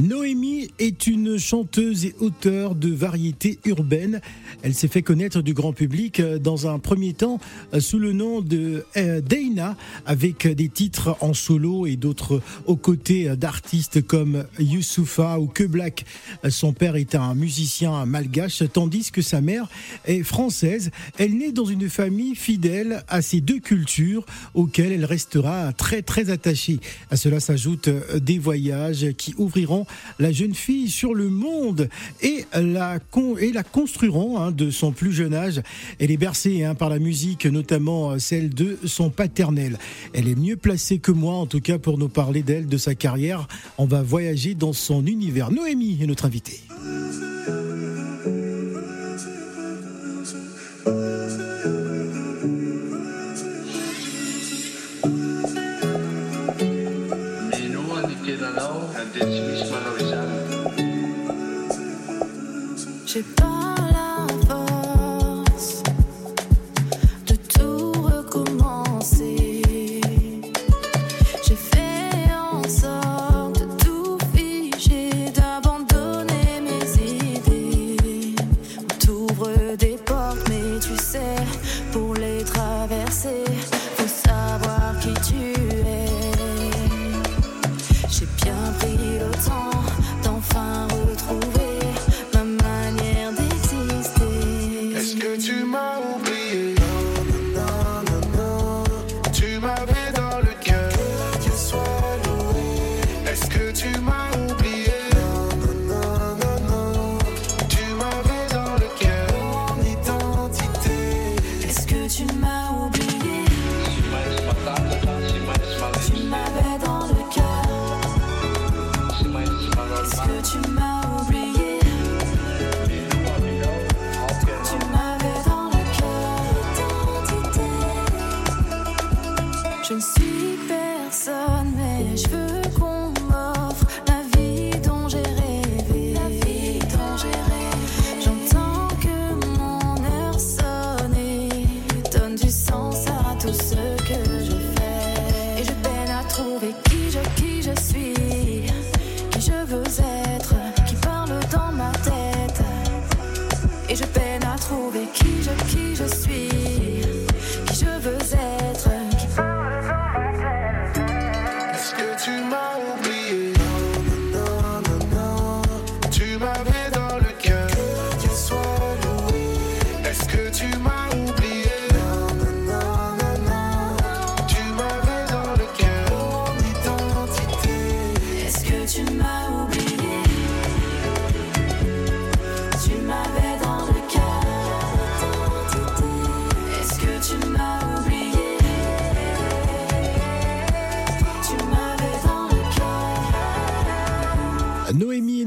Noémie est une chanteuse et auteure de variétés urbaines. Elle s'est fait connaître du grand public euh, dans un premier temps euh, sous le nom de euh, Deina, avec des titres en solo et d'autres aux côtés d'artistes comme Youssoufa ou Que Black. Son père est un musicien malgache, tandis que sa mère est française. Elle naît dans une famille fidèle à ces deux cultures auxquelles elle restera très très attachée. À cela s'ajoutent des voyages qui ouvriront la jeune fille sur le monde et la, et la construiront hein, de son plus jeune âge. Elle est bercée hein, par la musique, notamment euh, celle de son paternel. Elle est mieux placée que moi, en tout cas, pour nous parler d'elle, de sa carrière. On va voyager dans son univers. Noémie est notre invitée.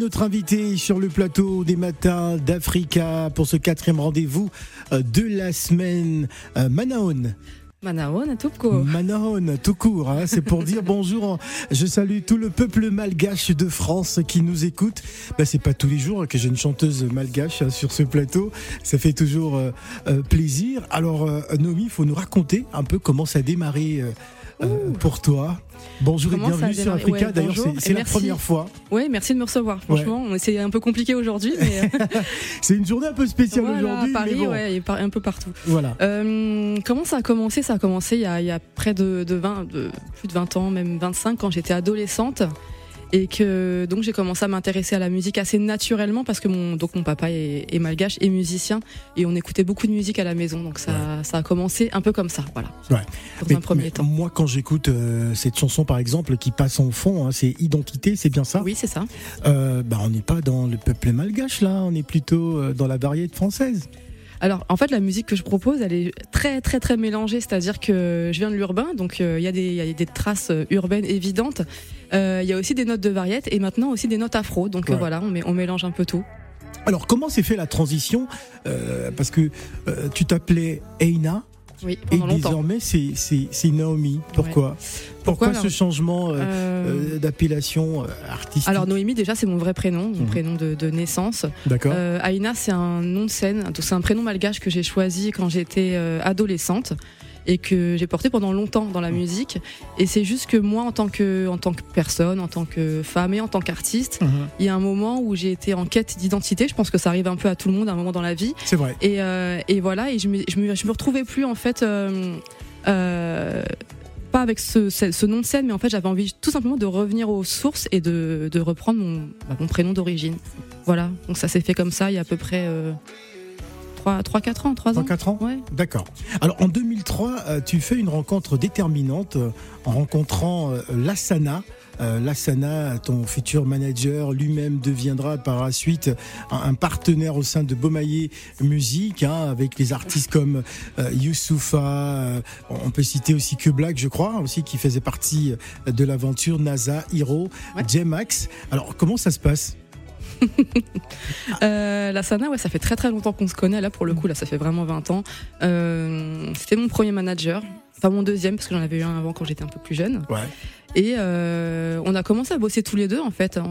Notre invitée sur le plateau des matins d'Africa pour ce quatrième rendez-vous euh, de la semaine. Euh, Manaon. Manaon, tout court. Manaon, tout court, hein, c'est pour dire bonjour. Je salue tout le peuple malgache de France qui nous écoute. Bah, c'est pas tous les jours que j'ai une chanteuse malgache hein, sur ce plateau. Ça fait toujours euh, euh, plaisir. Alors, euh, Noémie, il faut nous raconter un peu comment ça a démarré pour toi. Bonjour Comment et bienvenue sur Africa. Ouais, D'ailleurs, c'est- la première fois. Oui, merci de me recevoir. Franchement, c'est un peu compliqué aujourd'hui, mais C'est une journée un peu spéciale voilà, aujourd'hui. à Paris, mais bon, ouais, et par- un peu partout. Voilà. Euh, comment ça a commencé? Ça a commencé il y a, il y a près de, de 20, de plus de 20 ans, même 25, quand j'étais adolescente. Et que donc j'ai commencé à m'intéresser à la musique assez naturellement parce que mon donc mon papa est, est malgache et musicien et on écoutait beaucoup de musique à la maison donc ça ça a commencé un peu comme ça voilà Ouais. dans Mais- un premier temps Moi, quand j'écoute euh, cette chanson, par exemple, qui passe en fond, hein, c'est Identité, c'est bien ça? Oui c'est ça Euh, bah, On n'est pas dans le peuple malgache, là. On est plutôt euh, dans la variété française. Alors, en fait, la musique que je propose, elle est très, très, très mélangée. C'est-à-dire que je viens de l'urbain, donc euh, il y, a des- il y a des traces urbaines évidentes. Euh, Il y a aussi des notes de variette et maintenant aussi des notes afro. Donc euh, Ouais. voilà, on, met- on mélange un peu tout. Alors, comment s'est fait la transition Euh, Parce que euh, tu t'appelais Eina Oui, et désormais, c'est Naomi. Pourquoi? Pourquoi, ce changement euh, d'appellation artistique? Alors Noémie, déjà, c'est mon vrai prénom, mon Mhm. prénom de, de naissance. D'accord. Aïna, c'est un nom de scène. C'est un prénom malgache que j'ai choisi quand j'étais adolescente. Et que j'ai porté pendant longtemps dans la musique. Et c'est juste que moi, en tant que, en tant que personne, en tant que femme et en tant qu'artiste, Mhm. il y a un moment où j'ai été en quête d'identité. Je pense que ça arrive un peu à tout le monde à un moment dans la vie. C'est vrai. Et, euh, et voilà, et je me, je, me, je me retrouvais plus en fait, euh, euh, pas avec ce, ce, ce nom de scène, mais en fait j'avais envie tout simplement de revenir aux sources et de, de reprendre mon, bah, mon prénom d'origine. Voilà, donc ça s'est fait comme ça il y a à peu près euh, 3-4 ans, 3 Dans ans. 4 ans Ouais. D'accord. Alors en 2003, euh, tu fais une rencontre déterminante euh, en rencontrant euh, Lassana. Euh, Lassana, ton futur manager, lui-même deviendra par la suite un, un partenaire au sein de Beaumaillé Musique, hein, avec les artistes comme euh, Youssoufa, euh, on peut citer aussi Que Black, je crois, aussi qui faisait partie de l'aventure, NASA, Hiro, Ouais. J-Max. Alors comment ça se passe? Euh, la Sana, ouais, ça fait très très longtemps qu'on se connaît. Là, pour le coup, là, ça fait vraiment 20 ans. Euh, C'était mon premier manager, enfin mon deuxième, parce que j'en avais eu un avant quand j'étais un peu plus jeune. Ouais. Et euh, on a commencé à bosser tous les deux, en fait, hein,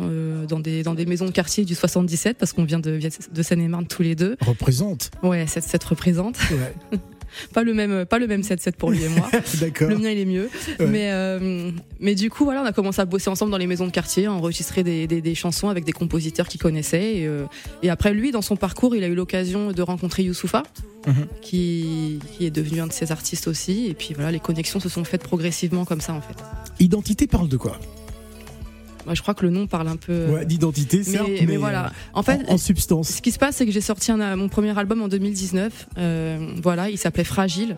dans, des, dans des maisons de quartier du 77, parce qu'on vient de, de Seine-et-Marne tous les deux. Représente. Ouais, 7-7 représente. Ouais. Pas le même, pas le même 7-7 pour lui et moi. D'accord. Le mien, il est mieux. Ouais. Mais, euh, mais du coup, voilà, on a commencé à bosser ensemble dans les maisons de quartier, à enregistrer des, des, des chansons avec des compositeurs qu'il connaissait. Et, euh, et après, lui, dans son parcours, il a eu l'occasion de rencontrer Youssoufa, Mhm. qui, qui est devenu un de ses artistes aussi. Et puis voilà, les connexions se sont faites progressivement comme ça, en fait. Identité parle de quoi? Je crois que le nom parle un peu. Ouais, d'identité, certes, mais, mais, mais voilà. En euh, fait, en, en substance. Ce qui se passe, c'est que j'ai sorti un- mon premier album en 2019. Euh, voilà, il s'appelait Fragile.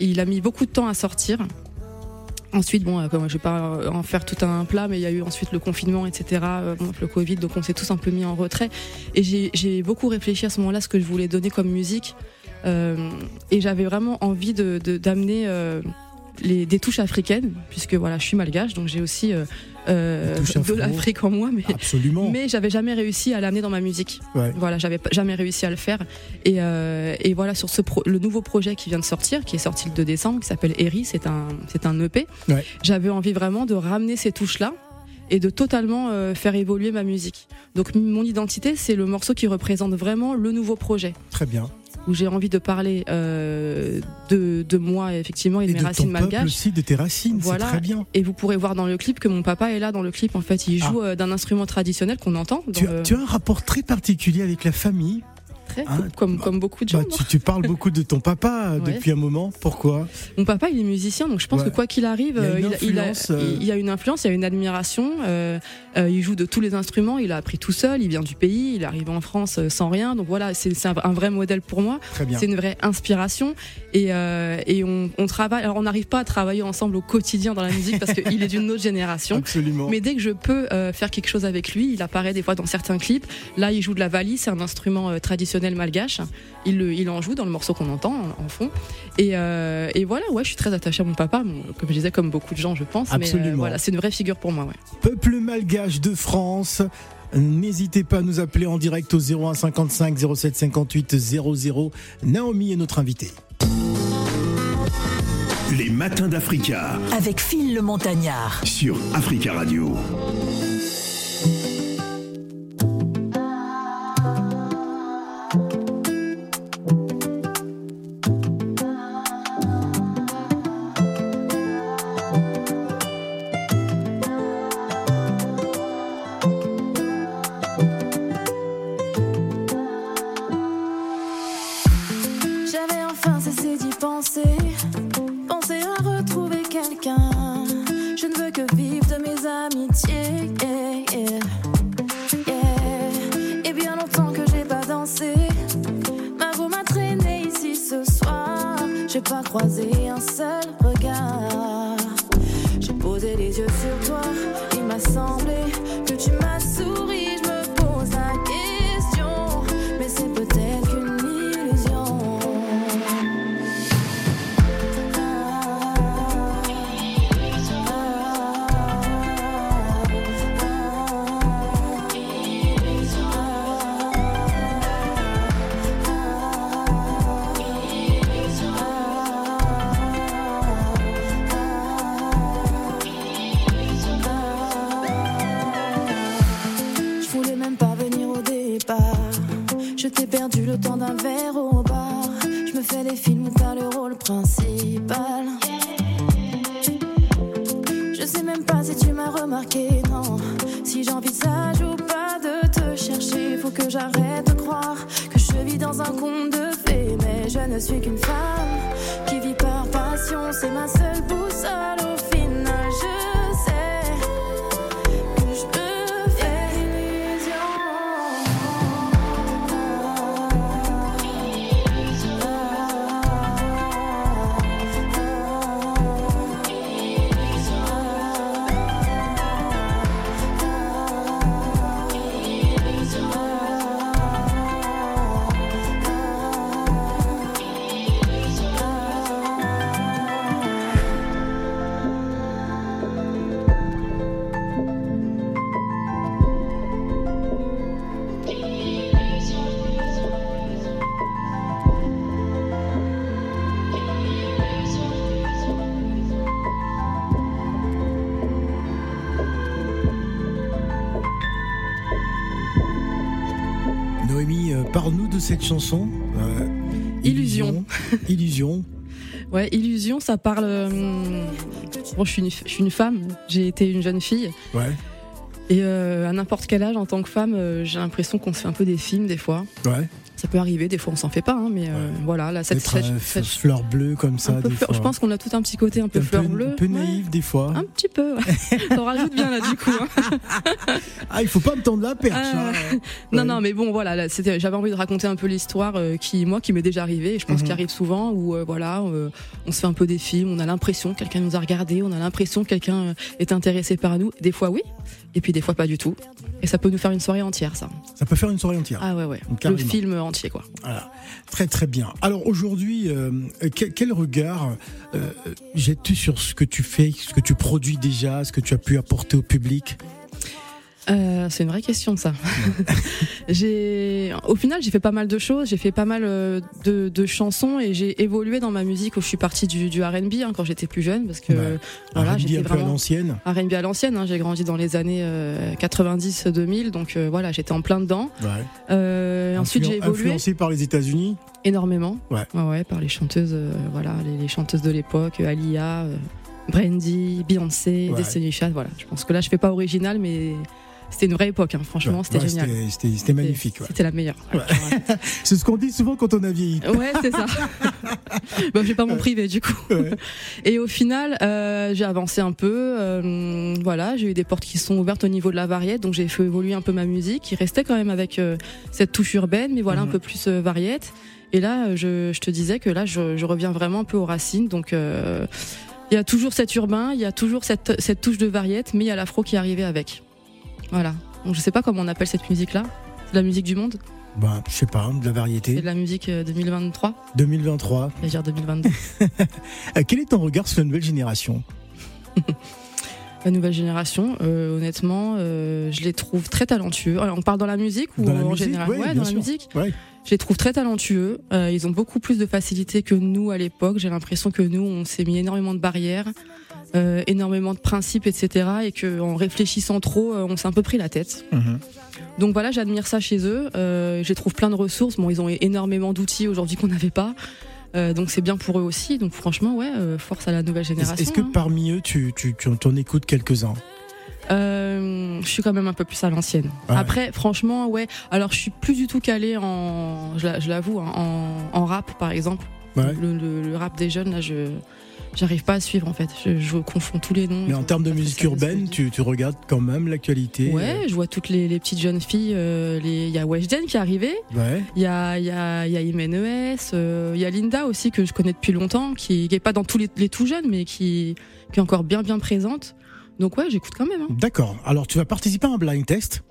Il a mis beaucoup de temps à sortir. Ensuite, bon, euh, je vais pas en faire tout un plat, mais il y a eu ensuite le confinement, etc. euh, bon, le Covid, donc on s'est tous un peu mis en retrait. Et j'ai- beaucoup réfléchi à ce moment-là ce que je voulais donner comme musique. Euh, et j'avais vraiment envie de de- d'amener euh, les, des touches africaines, puisque voilà, je suis malgache, donc j'ai aussi euh, euh, touches de l'Afrique en moi, mais Absolument. mais j'avais jamais réussi à l'amener dans ma musique. Ouais. Voilà, j'avais jamais réussi à le faire. Et, euh, et voilà, sur ce pro- le nouveau projet qui vient de sortir, qui est sorti le 2 décembre, qui s'appelle Eri, c'est un, c'est un EP. Ouais. J'avais envie vraiment de ramener ces touches-là et de totalement euh, faire évoluer ma musique. Donc mon identité, c'est le morceau qui représente vraiment le nouveau projet, Très bien. Où j'ai envie de parler euh, de, de moi effectivement et de Et mes de racines ton malgaches. aussi, de tes racines, Voilà. c'est très bien. Et vous pourrez voir dans le clip que mon papa est là dans le clip. En fait, il joue euh, d'un instrument traditionnel qu'on entend. Dans Ah. Tu as, le- tu as un rapport très particulier avec la famille. Comme, bah, comme beaucoup de gens. Bah, tu, tu parles beaucoup de ton papa Ouais. depuis un moment. Pourquoi? Mon papa, il est musicien, donc je pense Ouais. que quoi qu'il arrive, Il y a euh, une il, a, il a- influence, euh. il a une influence, il a une admiration. euh, euh, il joue de tous les instruments, il a appris tout seul, il vient du pays, il arrive en France sans rien. Donc voilà, c'est un, un vrai modèle pour moi. C'est une vraie inspiration. Et, euh, et on, on travaille. Alors on n'arrive pas à travailler ensemble au quotidien dans la musique parce qu'il est d'une autre génération. Absolument. Mais dès que je peux faire quelque chose avec lui, il apparaît des fois dans certains clips. Là, il joue de la valise, c'est un instrument euh, traditionnel malgache. Il, le- il en joue dans le morceau qu'on entend en, en fond. Et, euh, et voilà, ouais, je suis très attachée à mon papa, bon, comme je disais, comme beaucoup de gens, je pense. Mais Absolument. euh, voilà, c'est une vraie figure pour moi. Ouais. Peuple malgache de France. N'hésitez pas à nous appeler en direct au 01 55 07 58 00. Naomi est notre invitée. Les matins d'Africa avec Phil le Montagnard. sur Africa Radio. J'ai pas croisé un seul regard. J'ai posé les yeux sur toi. Il m'a semblé suis qu'une femme qui vit par passion, c'est ma seule cette chanson. Euh, Illusion. Illusion. Ouais, Illusion, ça parle. hum, Bon, je suis, une, je suis une femme, j'ai été une jeune fille. Ouais. Et euh, à n'importe quel âge, en tant que femme, euh, j'ai l'impression qu'on se fait un peu des films des fois. Ouais. Ça peut arriver, des fois on s'en fait pas, hein, mais euh, voilà, là, cette, Être cette- euh, cette- f- fleur bleue comme ça. un peu des fleur- fois. je pense qu'on a tout un petit côté un peu un fleur peu, bleue. un peu Ouais. naïf des fois. Un petit peu, ouais. T'en rajoutes bien là du coup. hein. Ah, il faut pas me tendre la perche. Hein. Non, Ouais. non, mais bon, voilà, j'avais envie de raconter un peu l'histoire euh, qui, moi, qui m'est déjà arrivée, et je pense Mhm. qu'il arrive souvent, où euh, voilà, euh, on se fait un peu des films, on a l'impression que quelqu'un nous a regardé, on a l'impression que quelqu'un euh, est intéressé par nous. Des fois, oui, et puis des fois pas du tout. Et ça peut nous faire une soirée entière, ça. Ça peut faire une soirée entière. Ah ouais, ouais. Le film entier, quoi. Voilà. Très très bien. Alors aujourd'hui, euh, quel, quel regard euh, jettes-tu sur ce que tu fais, ce que tu produis déjà, ce que tu as pu apporter au public? Euh, c'est une vraie question ça. j'ai, au final, j'ai fait pas mal de choses. J'ai fait pas mal euh, de, de chansons et j'ai évolué dans ma musique. Je suis partie du, du R&B hein, quand j'étais plus jeune parce que Ouais. voilà, R&B j'étais peu à vraiment l'ancienne. R&B à l'ancienne. Hein, j'ai grandi dans les années 90-2000, donc euh, voilà, j'étais en plein dedans. Ouais. Euh, ensuite, j'ai évolué Influencé par les États-Unis. énormément. Ouais. ouais, par les chanteuses, euh, voilà, les, les chanteuses de l'époque, euh, Alia, euh, Brandy, Beyoncé. Destiny Child. Voilà, je pense que là, je fais pas original, mais c'était une vraie époque. hein. Franchement, Ouais, c'était ouais, génial. C'était- magnifique. ouais. C'était la meilleure. C'est ce qu'on dit souvent quand on a vieilli. Ouais, c'est ça. bah, j'ai pas mon privé du coup. Et au final, euh, j'ai avancé un peu. euh, voilà, j'ai eu des portes qui sont ouvertes au niveau de la variété, donc j'ai fait évoluer un peu ma musique, qui restait quand même avec euh, cette touche urbaine, mais voilà Mhm. un peu plus variette. Et là, je, je te disais que là, je, je reviens vraiment un peu aux racines. Donc, il y a toujours cet urbain, il y a toujours cette, cette touche de variette, mais il y a l'afro qui est arrivé avec. Voilà. Donc, je sais pas comment on appelle cette musique-là. C'est la musique du monde. Bah, je sais pas, de la C'est variété. de la musique euh, 2023. 2023. Je vais dire 2022. Euh, quel est ton regard sur la nouvelle génération? La nouvelle génération, euh, honnêtement, euh, je les trouve très talentueux. Alors, on parle dans la musique ou Dans en musique, général? ouais, dans la musique. Ouais. Je les trouve très talentueux. Euh, ils ont beaucoup plus de facilité que nous à l'époque. J'ai l'impression que nous, on s'est mis énormément de barrières, euh, énormément de principes, etc. Et qu'en réfléchissant trop, euh, on s'est un peu pris la tête. Mhm. Donc voilà, j'admire ça chez eux. Euh, je trouve plein de ressources. Bon, ils ont énormément d'outils aujourd'hui qu'on n'avait pas. Euh, donc c'est bien pour eux aussi. Donc franchement, ouais, euh, force à la nouvelle génération. est-ce que hein. parmi eux, tu, tu, tu en écoutes quelques-uns? Euh, je suis quand même un peu plus à l'ancienne. Ouais. Après, franchement, ouais. Alors, je suis plus du tout calée en, je la- je l'avoue, hein, en, en rap, par exemple. Ouais. Le, le- le rap des jeunes, là, je j'arrive pas à suivre en fait. Je, je confonds tous les noms. Mais en termes de musique urbaine, tu, tu regardes quand même l'actualité Ouais, je vois toutes les, les petites jeunes filles. euh, les- Il y a Weshden qui est arrivé. euh, Ouais. Il y a, il y a, il y a Imen ES. euh, Il y a Linda aussi que je connais depuis longtemps, qui, qui est pas dans tous les, les tout jeunes, mais qui, qui est encore bien bien présente. Donc ouais, j'écoute quand même. Hein. D'accord. Alors, tu vas participer à un blind test?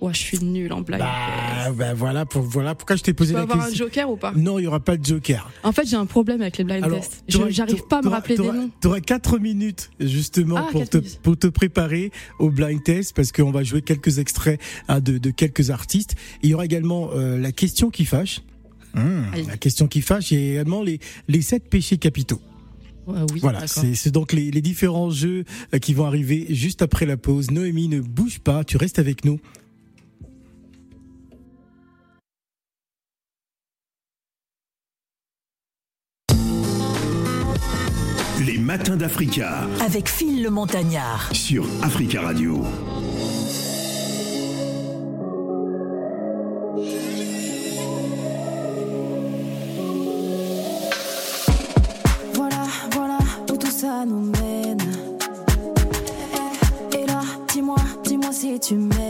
Ouais, je suis nulle en blague. Bah, bah, voilà, pour, voilà pourquoi je t'ai posé Je peux la avoir un question. joker ou pas? Non, il n'y aura pas de joker. En fait, j'ai un problème avec les blind Alors, tests. J'arrive pas à me rappeler des noms. T'auras 4 minutes justement Ah, pour, te, minutes. pour te préparer au blind test parce qu'on va jouer quelques extraits hein, de, de quelques artistes. Il y aura également euh, la question qui fâche. Mmh, la question qui fâche et également les, les sept péchés capitaux. Oui, Voilà, c'est donc les, les différents jeux euh, qui vont arriver juste après la pause. Noémie, ne bouge pas, tu restes avec nous. Les matins d'Africa Avec Phil le Montagnard. sur Africa Radio. Voilà, voilà où tout ça nous mène. Et, et là, dis-moi, dis-moi si tu m'aimes.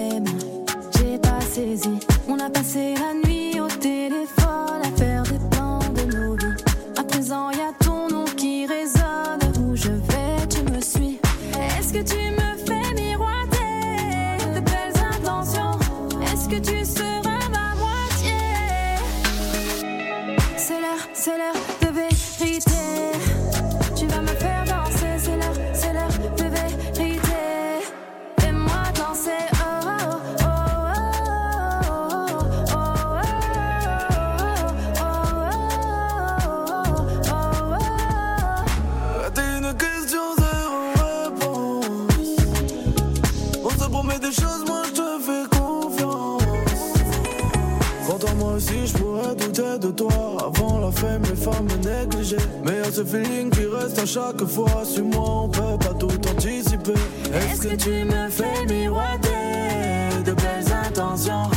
Fois Suis-moi, on peut pas tout anticiper Est-ce que tu me fais miroiter De belles intentions?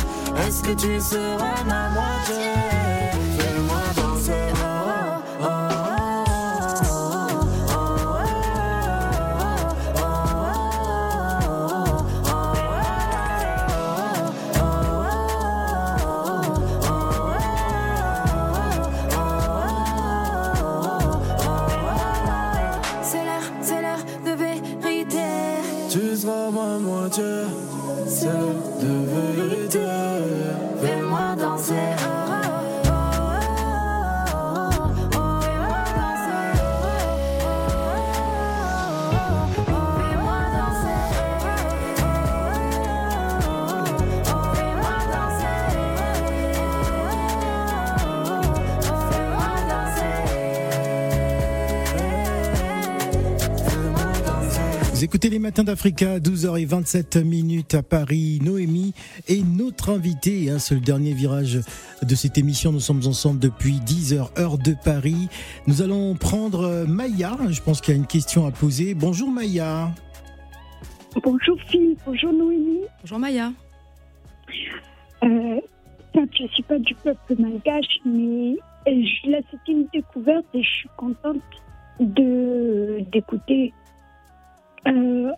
Est-ce que tu seras ma moitié écoutez les matins d'Africa, 12h27 minutes à Paris. Noémie est notre invitée. Hein, c'est le dernier virage de cette émission. Nous sommes ensemble depuis 10h, heure de Paris. Nous allons prendre euh, Maya. Je pense qu'il y a une question à poser. Bonjour Maya. Bonjour Phil, bonjour Noémie. Bonjour Maya. Euh, je ne suis pas du peuple malgache, mais je- là c'était une découverte et je suis contente de d'écouter. Euh,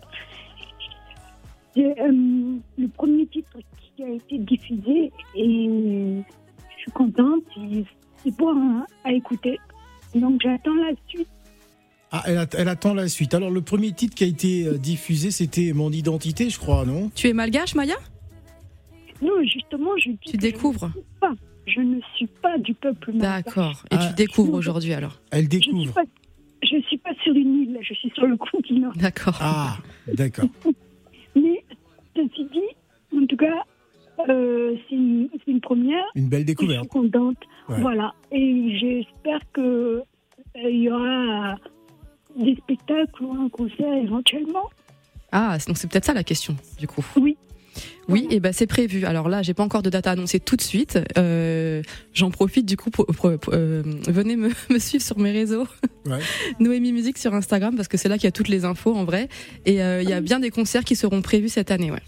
euh, le premier titre qui a été diffusé et je suis contente. C'est beau hein, à écouter. Donc j'attends la suite. Ah, elle, att- elle attend la suite. Alors le premier titre qui a été euh, diffusé, c'était Mon identité, je crois, non? Tu es malgache, Maya? Non, justement, je dis Tu que découvres Je, ne suis pas, je ne suis pas du peuple malgache. D'accord. Et Ah. tu découvres aujourd'hui alors? Elle Je suis découvre. pas, je suis pas sur une île, je suis sur le continent. D'accord. Ah, d'accord. Mais ceci dit, en tout cas, euh, c'est une, première. Une belle Je suis découverte. contente. Ouais. Voilà. Et j'espère que euh, il y aura des spectacles ou un concert éventuellement. Ah, donc c'est peut-être ça la question, du coup. Oui. Oui, et ben c'est prévu. Alors là, j'ai pas encore de date à annoncer tout de suite. Euh, J'en profite du coup pour, pour- pour- euh, venez me, me suivre sur mes réseaux. Ouais. Noémie Musique sur Instagram parce que c'est là qu'il y a toutes les infos en vrai. Et euh, il y a bien des concerts qui seront prévus cette année. Ouais.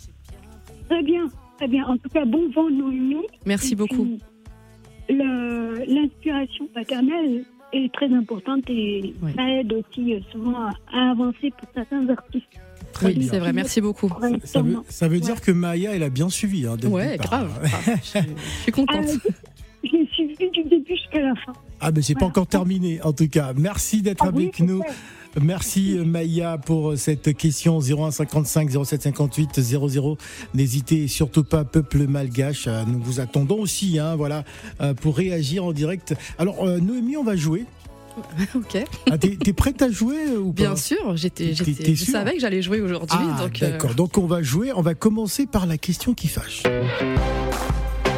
Très bien. Très bien. En tout cas, bon vent, Noémie. Merci Et beaucoup. L'inspiration paternelle est très importante et ça aide aussi souvent à, à avancer pour certains artistes. Très Oui, bien. c'est vrai. Merci beaucoup. Ça veut, Correctement. ça veut dire que Maya, elle a bien suivi. Hein, dès le Ouais, départ. grave. grave. Je, je suis contente. Euh, je l'ai suivi du début jusqu'à la fin. Ah, mais c'est pas Voilà. encore terminé, en tout cas. Merci d'être Ah avec nous. Merci euh, Maya pour euh, cette question 0155 0758 00. N'hésitez surtout pas, peuple malgache. euh, Nous vous attendons aussi, hein, voilà, pour réagir en direct. Alors euh, Noémie, on va jouer. ok. Ah, T'es prête à jouer ou pas? Bien sûr. J'étais, je savais que j'allais jouer aujourd'hui. Ah, donc, euh, d'accord. Donc on va jouer. On va commencer par la question qui fâche.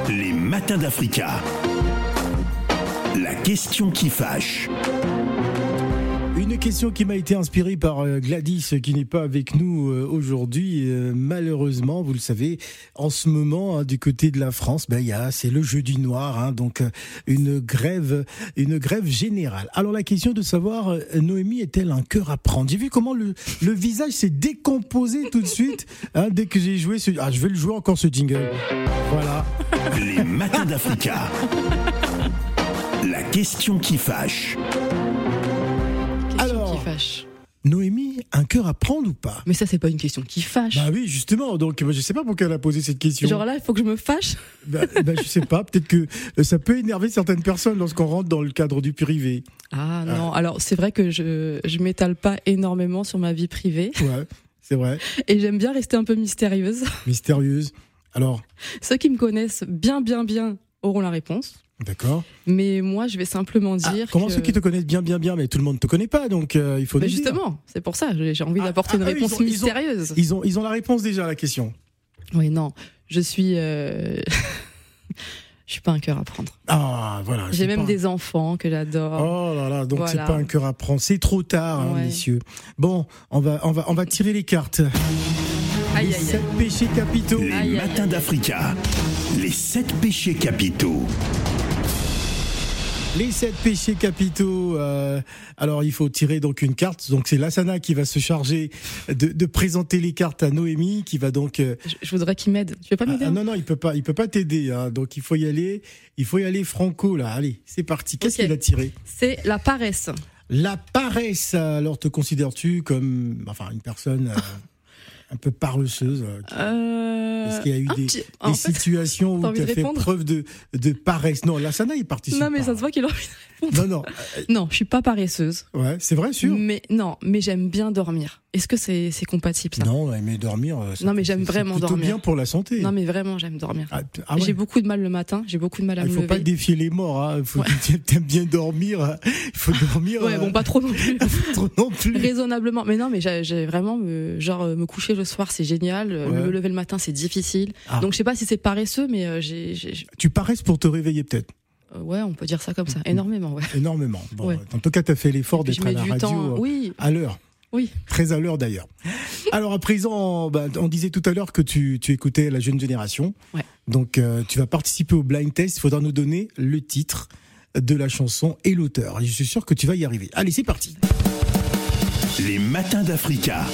Les matins d'Africa. La question qui fâche. Une question qui m'a été inspirée par euh, Gladys, qui n'est pas avec nous euh, aujourd'hui. Euh, Malheureusement, vous le savez, en ce moment, hein, du côté de la France, ben, c'est le jeudi noir, hein, donc une grève, une grève générale. Alors la question de savoir, Noémie est-elle un cœur à prendre? J'ai vu comment le, le visage s'est décomposé tout de suite hein, dès que j'ai joué ce. Ah, je vais le jouer encore ce jingle. Voilà. Les matins d'Africa. La question qui fâche. Qui fâche. Noémie, un cœur à prendre ou pas? Mais ça, c'est pas une question qui fâche. Bah oui, justement. Donc, moi, je sais pas pourquoi elle a posé cette question. Genre là, il faut que je me fâche? Bah, bah, je sais pas. Peut-être que euh, ça peut énerver certaines personnes lorsqu'on rentre dans le cadre du privé. Ah non, alors c'est vrai que je je m'étale pas énormément sur ma vie privée Ouais, c'est vrai. et j'aime bien rester un peu mystérieuse. Mystérieuse. Alors, Ceux qui me connaissent bien bien bien auront la réponse. D'accord. Mais moi, je vais simplement Ah, dire comment que... ceux qui te connaissent bien, bien, bien, mais tout le monde te connaît pas, donc euh, il faut dire. justement, c'est pour ça, j'ai j'ai envie Ah, d'apporter une ah, ils réponse ont- ils ont- mystérieuse. Ils ont, ils ont la réponse déjà à la question. Oui, non, je suis... euh, je suis pas un cœur à prendre. Ah, voilà. J'ai c'est même pas- des enfants que j'adore. Oh là là, donc c'est Voilà. pas un cœur à prendre, c'est trop tard, hein, Ouais. messieurs. Bon, on va, on va, on va tirer les cartes. aïe, les aïe, sept aïe. péchés capitaux. Les matins d'Africa. Les sept péchés capitaux. Les sept péchés capitaux. euh, alors, il faut tirer donc une carte. Donc, c'est Lassana qui va se charger de, de présenter les cartes à Noémie, qui va donc. euh, Je, je voudrais qu'il m'aide. Tu veux pas ah, m'aider ah, non, non, il peut pas, il peut pas t'aider. hein. donc, il faut y aller. Il faut y aller franco là. Allez, c'est parti. Qu'est-ce qu'il a tiré? C'est la paresse. La paresse. Alors, te considères-tu comme, enfin, une personne euh, un peu paresseuse euh, Euh, Est-ce qu'il y a eu des, petit- des en fait, situations où tu as fait preuve de, de paresse? Non, Lassana, il participe. Non, mais pas. ça se voit qu'il a envie de Non, non. Non, je suis pas paresseuse. Ouais, c'est vrai, sûr. Mais non, mais j'aime bien dormir. Est-ce que c'est c'est compatible ça? Non, mais dormir. euh, ça- Non, mais j'aime c'est- vraiment c'est plutôt dormir. bien pour la santé. Non, mais vraiment, j'aime dormir. Ah, ah ouais. J'ai beaucoup de mal le matin, j'ai beaucoup de mal à Ah, Il me faut lever. pas défier les morts. Hein. Faut T'aimes bien dormir. hein. Il faut dormir. Ouais, euh, bon, pas trop non plus. trop non plus. Raisonnablement. Mais non, mais j'ai j'ai vraiment, me- genre, euh, me coucher le soir, c'est génial. euh, Ouais. Me lever le matin, c'est difficile. Ah. Donc, je sais pas si c'est paresseux, mais euh, j'ai. Tu paresses pour te réveiller peut-être ouais, on peut dire ça comme ça. Énormément, ouais. énormément. Bon, Ouais. En tout cas, tu as fait l'effort d'être à la radio temps. euh, Oui, à l'heure. oui. Très à l'heure d'ailleurs. Alors à présent, bah, on disait tout à l'heure que tu, tu écoutais la jeune génération. Ouais. Donc euh, tu vas participer au blind test. Il faudra nous donner le titre de la chanson et l'auteur. Et je suis sûr que tu vas y arriver. Allez, c'est parti. Les matins d'Africa.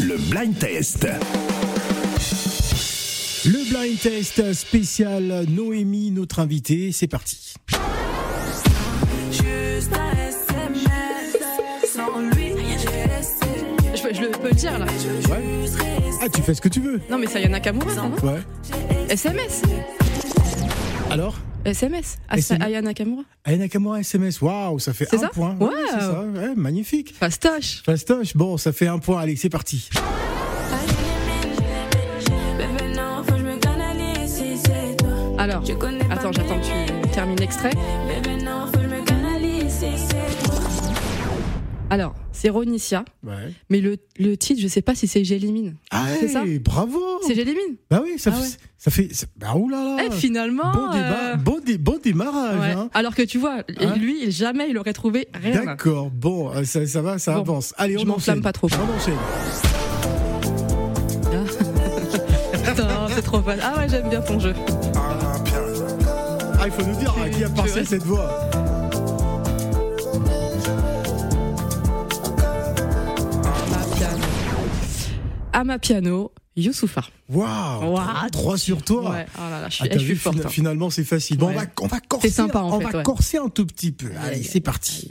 Le blind test. Le blind test spécial Noémie, notre invitée. C'est parti. Je, le peux le dire là. Ouais. Ah, tu fais ce que tu veux. Non, mais ça y a Nakamura, ça, non Ouais. SMS Alors SMS Asa- SMS. Aya Nakamura Aya Nakamura SMS. Waouh, ça fait C'est un ça point. Waouh. c'est ça. Ouais, magnifique. Fastoche Fastoche. Bon, ça fait un point. Allez, c'est parti. Alors, Je attends, j'attends que tu termines l'extrait. Bébé, non, faut que je me canalise si c'est toi. Alors, c'est Ronicia, Ouais. mais le, le titre, je sais pas si c'est J'élimine. Ah, C'est ça bravo. C'est J'élimine Bah oui, ça, Ah fait, ouais. ça fait. ça- Bah oulala. Eh, finalement Bon, débat, euh, bon, dé- bon démarrage. ouais. hein. Alors que tu vois, Hein lui, jamais il aurait trouvé rien. D'accord, bon, euh, ça, ça va, ça Bon, avance. Allez, je on m'enflamme enchaîne. pas trop. On enchaîne. Putain, c'est trop fun. Ah ouais, j'aime bien ton jeu. Ah, il faut nous dire à qui appartient cette voix. Amapiano. Amapiano, Youssoufa. Waouh, Ouah, droit sur toi. Ouais, oh là là, je Ah, suis, t'as je suis vu, forte. fina- hein. Finalement, c'est facile. Bon, on va, on va corser. C'est sympa, en on fait, va ouais. corser un tout petit peu. Allez, c'est parti.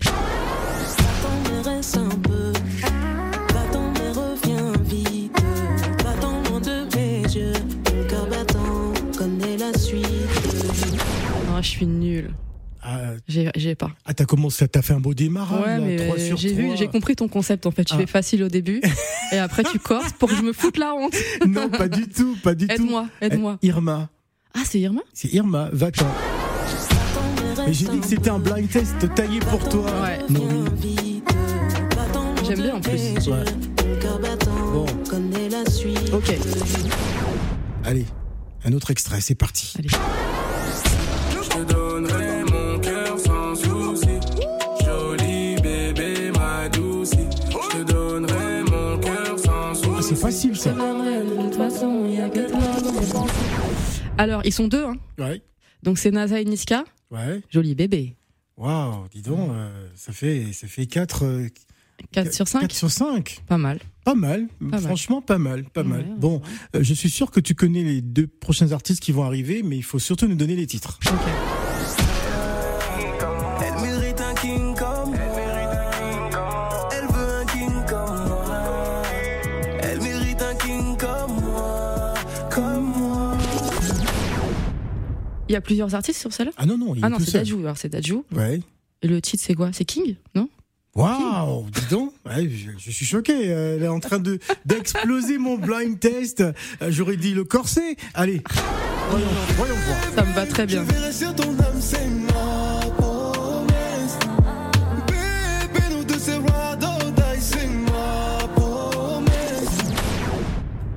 Suis nulle. Ah, J'ai pas. ah, t'as commencé, t'as fait un beau démarrage. Ouais, mais sur j'ai vu, j'ai compris ton concept en fait. Tu Ah. fais facile au début et après tu corses pour que je me foute la honte. Non, pas du tout, pas du tout. Aide-moi, aide-moi. Eh, Irma, Ah, c'est Irma? C'est Irma, va-t'en. Mais j'ai dit que c'était un blind test taillé pour toi. Ouais. J'aime bien en plus. Ouais. Bon. Ok. Allez, un autre extrait, c'est parti. Allez. Facile ça. Alors, ils sont deux, hein. Ouais, Donc c'est NASA et Niska. ouais. Joli bébé. Waouh, dis donc, euh, ça fait ça fait 4 4 sur 5. 4 sur 5. Pas mal. Pas mal, franchement pas mal, pas Ouais, mal. ouais. Bon, euh, je suis sûr que tu connais les deux prochains artistes qui vont arriver, mais il faut surtout nous donner les titres. Il y a plusieurs artistes sur celle-là Ah non, non, il est Ah non, tout c'est seul. Dajou. Alors c'est Dajou. Ouais. Et le titre, c'est quoi? C'est King Non? Waouh, dis donc, ouais, je, je suis choqué. euh, Elle est en train de d'exploser mon blind test. Euh, J'aurais dit le corset. Allez, voyons, voyons voir. Ça me va très bien.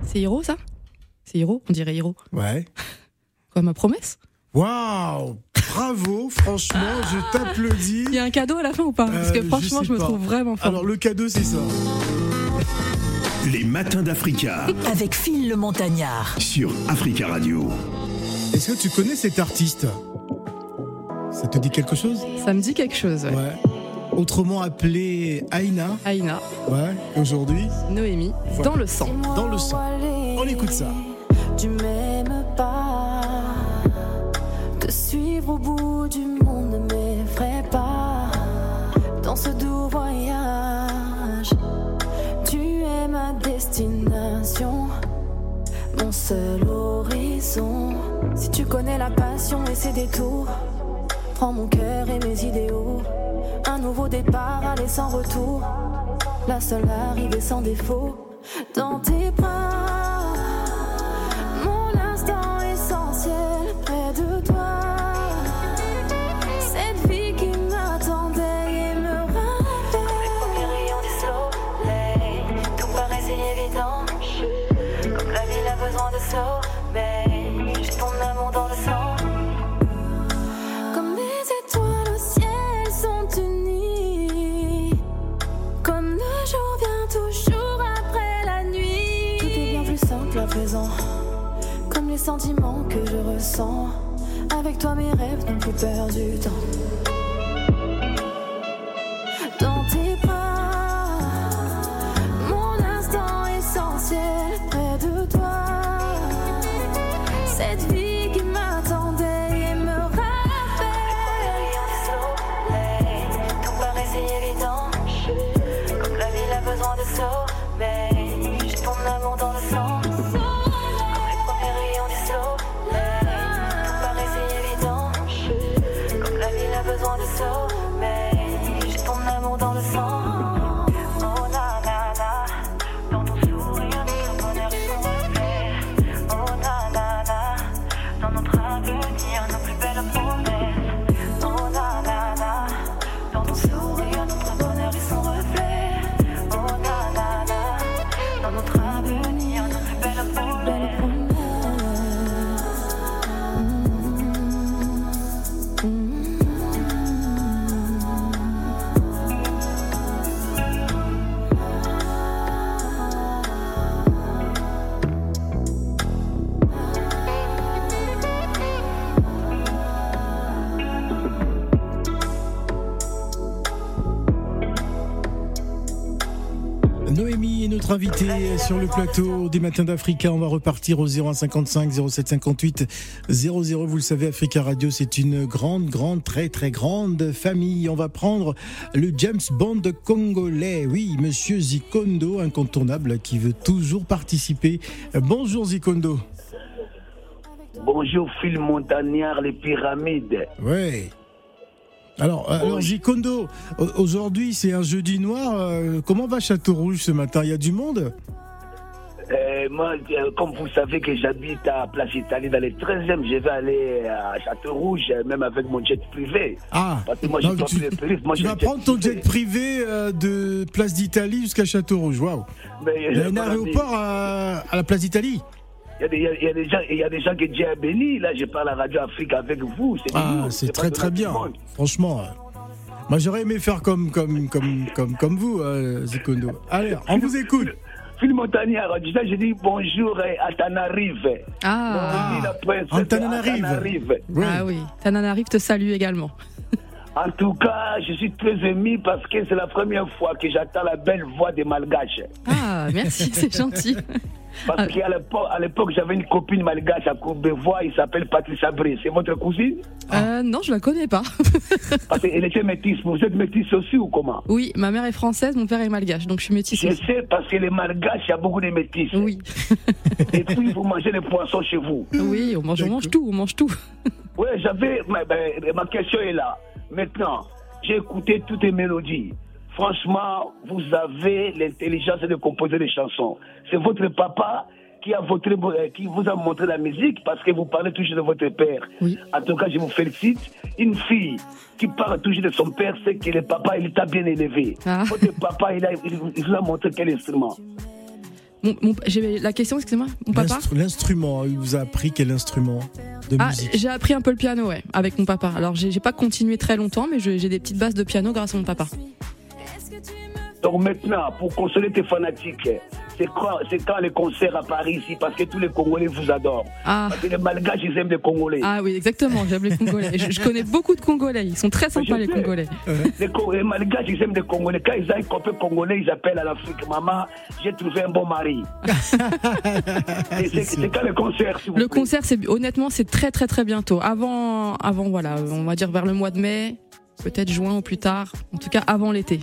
C'est Hiro, ça? C'est Hiro? On dirait Hiro. Ouais. Quoi, ma promesse? Waouh, bravo, franchement, je t'applaudis. Il y a un cadeau à la fin ou pas Parce que Euh, franchement, je, me pas. trouve vraiment fort. Alors le cadeau, c'est ça. Les matins d'Africa Avec Phil le Montagnard. sur Africa Radio. Est-ce que tu connais cet artiste? Ça te dit quelque chose? Ça me dit quelque chose. ouais. Ouais. Autrement appelé Aina. Aïna, Ouais. Aujourd'hui, Noémie, Voilà. dans le sang. dans le sang. On écoute ça. Tu au bout du monde ne m'effraie pas. Dans ce doux voyage, tu es ma destination. Mon seul horizon. Si tu connais la passion et ses détours, prends mon cœur et mes idéaux. Un nouveau départ, aller sans retour. La seule arrivée sans défaut. Les sentiments que je ressens. Avec toi, mes rêves n'ont plus peur du temps. Dans tes bras, mon instant essentiel près de toi. Cette vie Invitée sur le plateau des Matins d'Africa. On va repartir au 0155 0758 00. Vous le savez, Africa Radio, c'est une grande, grande, très, très grande famille. On va prendre le James Bond congolais. Oui, monsieur Zikondo, incontournable, qui veut toujours participer. Bonjour Zikondo. Bonjour Phil Montagnard, les pyramides. Ouais. Alors, euh, alors Zikondo, au- aujourd'hui c'est un jeudi noir. Euh, Comment va Château Rouge ce matin? Il y a du monde? Euh, moi, euh, comme vous savez que j'habite à Place Italie dans les 13e, je vais aller à Château-Rouge, euh, même avec mon jet privé. Ah, Parce que moi, Non, j'ai pas tu, moi, tu vas jet prendre ton privé. jet privé euh, de Place d'Italie jusqu'à Château Rouge. Waouh Mais, Il y a un aéroport à, à la Place d'Italie Il y, a des- il y y a des gens, il y a des gens que Dieu a bénis. Là, je parle à Radio Afrique avec vous. C'est Ah, c'est très très bien. Franchement. euh, Moi j'aurais aimé faire comme, comme, comme, comme, comme vous, euh, Zikondo. Allez, on vous écoute. Phil Montagnard, j'ai dit bonjour eh, à Tanarive. Ah, Antananarive. Antananarive. Oui. ah oui. Tananarive te salue également. En tout cas, je suis très ému parce que c'est la première fois que j'entends la belle voix des Malgaches. Ah, merci, c'est gentil. Parce Ah. qu'à l'époque, à l'époque, j'avais une copine malgache à Courbevoie, il s'appelle Patrice Abré. C'est votre cousine Euh, non, je la connais pas. Parce qu'elle était métisse. Vous êtes métisse aussi ou comment Oui, ma mère est française, mon père est malgache, donc je suis métisse. Je aussi. sais parce que les malgaches, il y a beaucoup de métisses. Oui, Et puis, vous mangez les poissons chez vous. oui, on mange, on mange tout, on mange tout. Oui, j'avais. Ma, ben, ma question est là. Maintenant, j'ai écouté toutes les mélodies. Franchement, vous avez l'intelligence de composer des chansons. C'est votre papa qui, a votre, euh, qui vous a montré la musique parce que vous parlez toujours de votre père. Oui. En tout cas, je vous félicite. Une fille qui parle toujours de son père, c'est que le papa, il t'a bien élevé. Ah. Votre papa, il, a, il, il vous a montré quel instrument. Mon- la question, excusez-moi, mon papa L'instru- L'instrument, il vous a appris quel instrument de Ah, musique j'ai appris un peu le piano, ouais, avec mon papa. Alors, j'ai pas continué très longtemps, mais j'ai des petites bases de piano grâce à mon papa. Donc maintenant, pour consoler tes fanatiques, c'est quand, les concerts à Paris ici, parce que tous les Congolais vous adorent. Ah. Parce que les Malgaches, ils aiment les Congolais. Ah oui, exactement, j'aime les Congolais. Je, je connais beaucoup de Congolais, ils sont très sympas, les sais. Congolais. Les, les Malgaches, ils aiment les Congolais. Quand ils un copain congolais, ils appellent à l'Afrique. Maman, j'ai trouvé un bon mari. C'est, quand le concert, s'il vous Le plaît concert, c'est honnêtement, c'est très très très bientôt. Avant, avant voilà, on va dire vers le mois de mai, peut-être juin ou plus tard. En tout cas, avant l'été.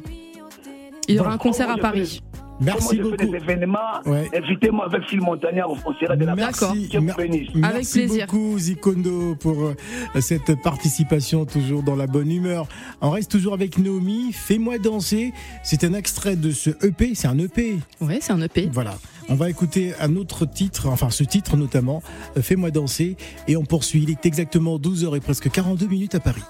Il y aura un concert à Paris. Merci Comment je fais beaucoup. des événements, Ouais. invitez-moi avec Phil Montagnard au concert de la D'accord. Merci, Dieu vous mer- bénisse. Avec merci plaisir. beaucoup Zikondo pour euh, cette participation toujours dans la bonne humeur. On reste toujours avec Naomi. Fais-moi danser. C'est un extrait de ce EP. C'est un EP. Ouais, c'est un EP. Voilà. On va écouter un autre titre, enfin ce titre notamment, euh, Fais-moi danser. Et on poursuit. Il est exactement 12h et presque 42 minutes à Paris.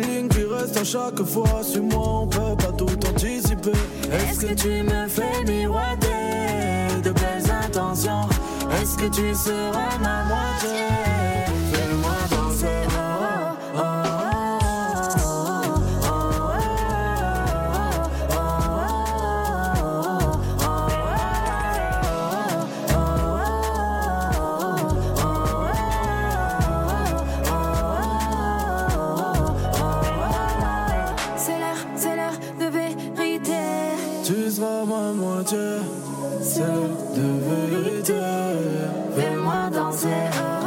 Qui reste à chaque fois. Suis-moi, on peut pas tout anticiper Est-ce que tu me fais miroiter De belles intentions? Est-ce que tu seras ma moitié? Tu seras ma moitié, c'est de vérité. Fais-moi danser.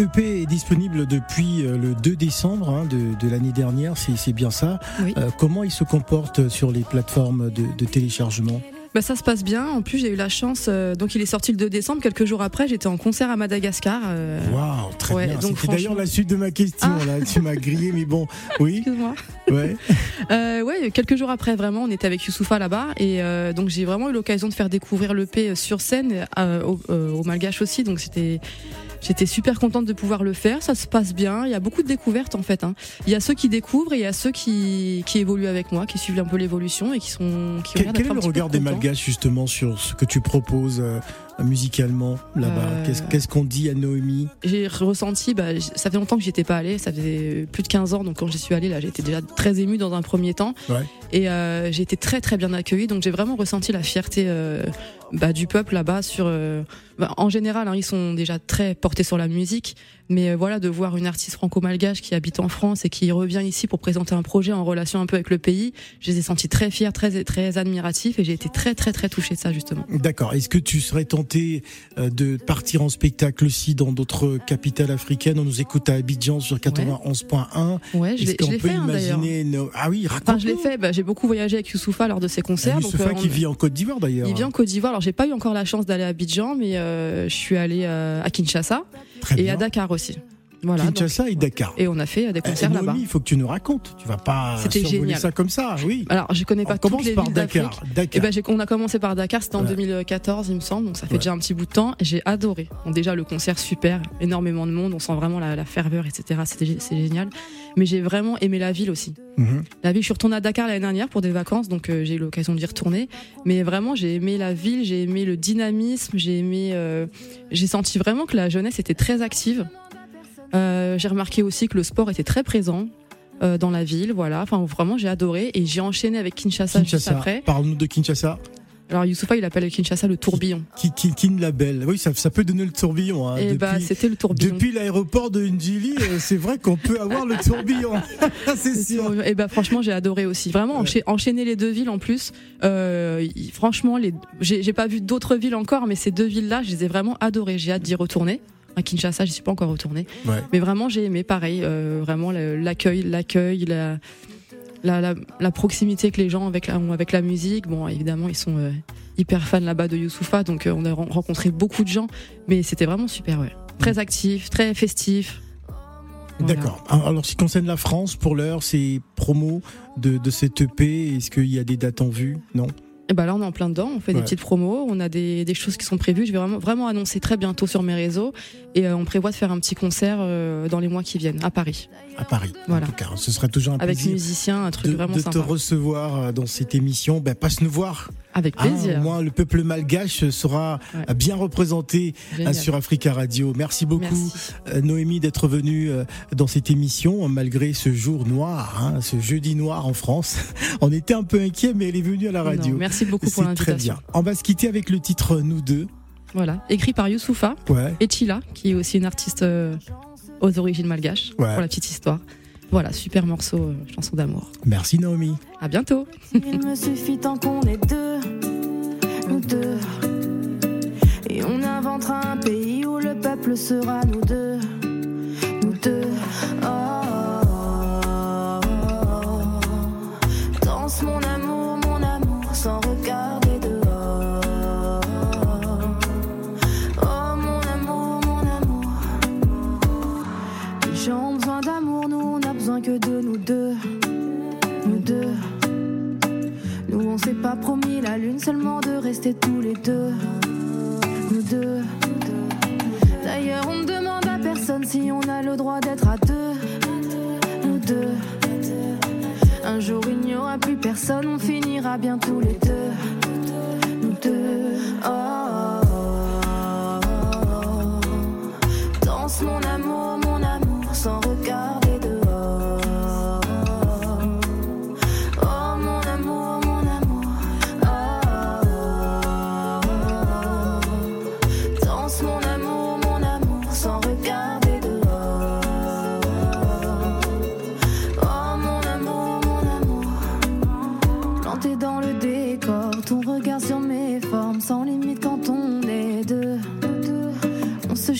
EP est disponible depuis euh, le 2 décembre hein, de, de l'année dernière, c'est bien ça. Oui. Euh, comment il se comporte sur les plateformes de, de téléchargement? Bah, ça se passe bien. En plus, j'ai eu la chance. euh, donc, il est sorti le 2 décembre. Quelques jours après, j'étais en concert à Madagascar. euh, Waouh, très ouais, bien. donc d'ailleurs la suite de ma question. Ah. Là, tu m'as grillé, mais bon, oui, Excuse-moi. ouais. Euh, ouais, quelques jours après, vraiment, on était avec Youssoufa là-bas. Et euh, donc, j'ai vraiment eu l'occasion de faire découvrir l'EP sur scène, euh, au, euh, au Malgache aussi. Donc, c'était. J'étais super contente de pouvoir le faire, ça se passe bien, il y a beaucoup de découvertes en fait. hein. Il y a ceux qui découvrent et il y a ceux qui, qui évoluent avec moi, qui suivent un peu l'évolution et qui sont qui ont Quel, est le regard des. Malgaches justement sur ce que tu proposes euh, musicalement là-bas Euh, Qu'est-ce qu'on dit à Noémie? J'ai ressenti, bah, ça fait longtemps que j'y étais pas allée, ça faisait plus de 15 ans, donc quand j'y suis allée, là, j'étais déjà très émue dans un premier temps. Ouais. Et euh, j'ai été très très bien accueillie, donc j'ai vraiment ressenti la fierté euh, bah, du peuple là-bas. Sur, euh, bah, en général, hein, ils sont déjà très portés sur la musique, Mais euh, voilà, de voir une artiste franco-malgache qui habite en France et qui revient ici pour présenter un projet en relation un peu avec le pays, je les ai sentis très fiers, très très admiratifs et j'ai été très très très touchée de ça justement. D'accord. Est-ce que tu serais tenté euh, de partir en spectacle aussi dans d'autres capitales africaines? On nous écoute à Abidjan sur 91.1. Ouais, je Est-ce qu'on peut fait hein, imaginer nos- Ah oui, raconte. Enfin, je l'ai fait. Bah, j'ai beaucoup voyagé avec Youssoufa lors de ses concerts. donc, Youssoupha euh, qui on- vit en Côte d'Ivoire d'ailleurs. Il vit en Côte d'Ivoire. Alors j'ai pas eu encore la chance d'aller à Abidjan, mais euh, je suis allée euh, à Kinshasa Très et bien. à Dakar aussi. Voilà. donc- Kinshasa et Dakar. et on a fait euh, des Eh, concerts Noémie, là-bas. il faut que tu nous racontes. Tu vas pas survoler ça comme ça, oui. Alors je connais pas On toutes commence les par villes Dakar. d'Afrique. Dakar. Eh ben, j'ai- on a commencé par Dakar, c'était en Ouais. 2014, il me semble, donc ça fait Ouais. déjà un petit bout de temps. J'ai adoré. Bon, déjà le concert super, énormément de monde, on sent vraiment la, la ferveur, etc. C'est génial. Mais j'ai vraiment aimé la ville aussi. Mhm. La ville, je suis retournée à Dakar l'année dernière pour des vacances, donc euh, j'ai eu l'occasion d'y retourner. Mais vraiment, j'ai aimé la ville, j'ai aimé le dynamisme, j'ai aimé, euh, j'ai senti vraiment que la jeunesse était très active. Euh, j'ai remarqué aussi que le sport était très présent euh, dans la ville, voilà. Enfin, vraiment, j'ai adoré et j'ai enchaîné avec Kinshasa, juste après. Parle-nous de Kinshasa. Alors Youssoufa, il appelle Kinshasa le tourbillon. Qui, qui, qui la belle. Oui, ça, ça peut donner le tourbillon. hein. et depuis bah, c'était le tourbillon. depuis l'aéroport de Njili, euh, c'est vrai qu'on peut avoir le tourbillon. c'est sûr. Et bah franchement j'ai adoré aussi. Vraiment encha- enchaîner les deux villes en plus. Euh, franchement les, j'ai pas vu d'autres villes encore, mais ces deux villes là, je les ai vraiment adorées. J'ai hâte d'y retourner. À Kinshasa, j'y suis pas encore retournée. Ouais. Mais vraiment j'ai aimé pareil, euh, vraiment l'accueil, l'accueil, la, la, la, la proximité que les gens avec la, ont avec la musique. Bon évidemment ils sont euh, hyper fans là-bas de Youssoufa, donc euh, on a ren- rencontré beaucoup de gens, mais c'était vraiment super ouais. Très actif, très festif. Voilà. D'accord. Alors, ce qui concerne la France, pour l'heure, c'est promo de, de cette EP. Est-ce qu'il y a des dates en vue? Non? Et bah là, on est en plein dedans. On fait Ouais. des petites promos. On a des, des choses qui sont prévues. Je vais vraiment, vraiment annoncer très bientôt sur mes réseaux. Et euh, on prévoit de faire un petit concert euh, dans les mois qui viennent à Paris. À Paris. Voilà. En tout cas, ce serait toujours un Avec plaisir musiciens, un truc de, vraiment de te sympa. recevoir euh, dans cette émission. Ben, passe nous voir. Avec Hein, plaisir. au moins, le peuple malgache sera Ouais. euh, bien représenté euh, Génial. sur Africa Radio. Merci beaucoup, Merci. Noémie, d'être venue dans cette émission, malgré ce jour noir, hein, ce jeudi noir en France. On était un peu inquiets, mais elle est venue à la radio. Non, merci beaucoup pour C'est très l'invitation. bien. On va se quitter avec le titre Nous deux. Voilà. Écrit par Youssoufa Ouais. et Chila, qui est aussi une artiste aux origines malgaches. Ouais. Pour la petite histoire. Voilà, super morceau, euh, chanson d'amour. Merci, Naomi. À bientôt. Il me suffit tant qu'on est deux, nous deux. Et on inventera un pays où le peuple sera nous deux, nous deux. Oh, danse mon amour, mon amour, sans regarder deux, nous deux. Nous on s'est pas promis la lune seulement de rester tous les deux. Nous deux. D'ailleurs on ne demande à personne si on a le droit d'être à deux. Nous deux. Un jour il n'y aura plus personne, on finira bien tous les deux. Nous deux. Oh. Danse mon amour, mon amour, sans regarder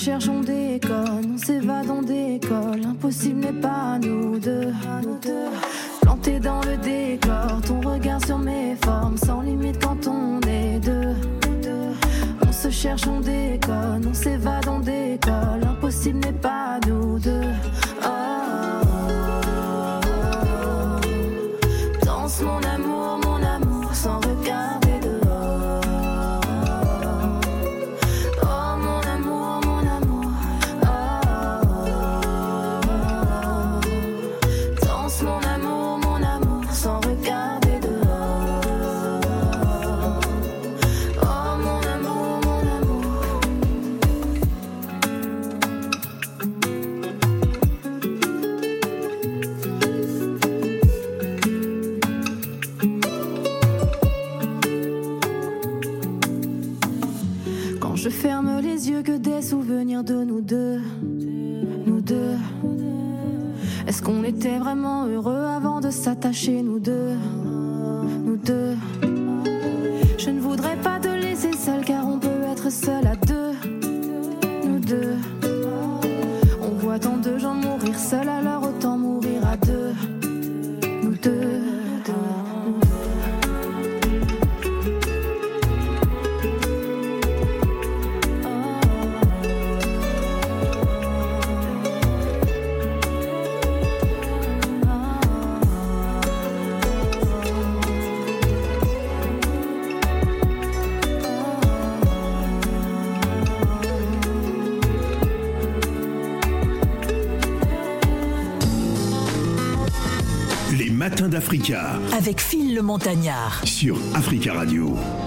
cherche, on déconne, on s'évade, on décolle. Impossible n'est pas nous deux. Nous deux. Planté dans le décor, ton regard sur mes formes, sans limite quand on est deux. On se cherche, on déconne, on s'évade, on décolle. Impossible n'est pas nous deux. Oh. Danse mon souvenirs de nous deux, nous deux. Est-ce qu'on était vraiment heureux avant de s'attacher, Sur Africa Radio.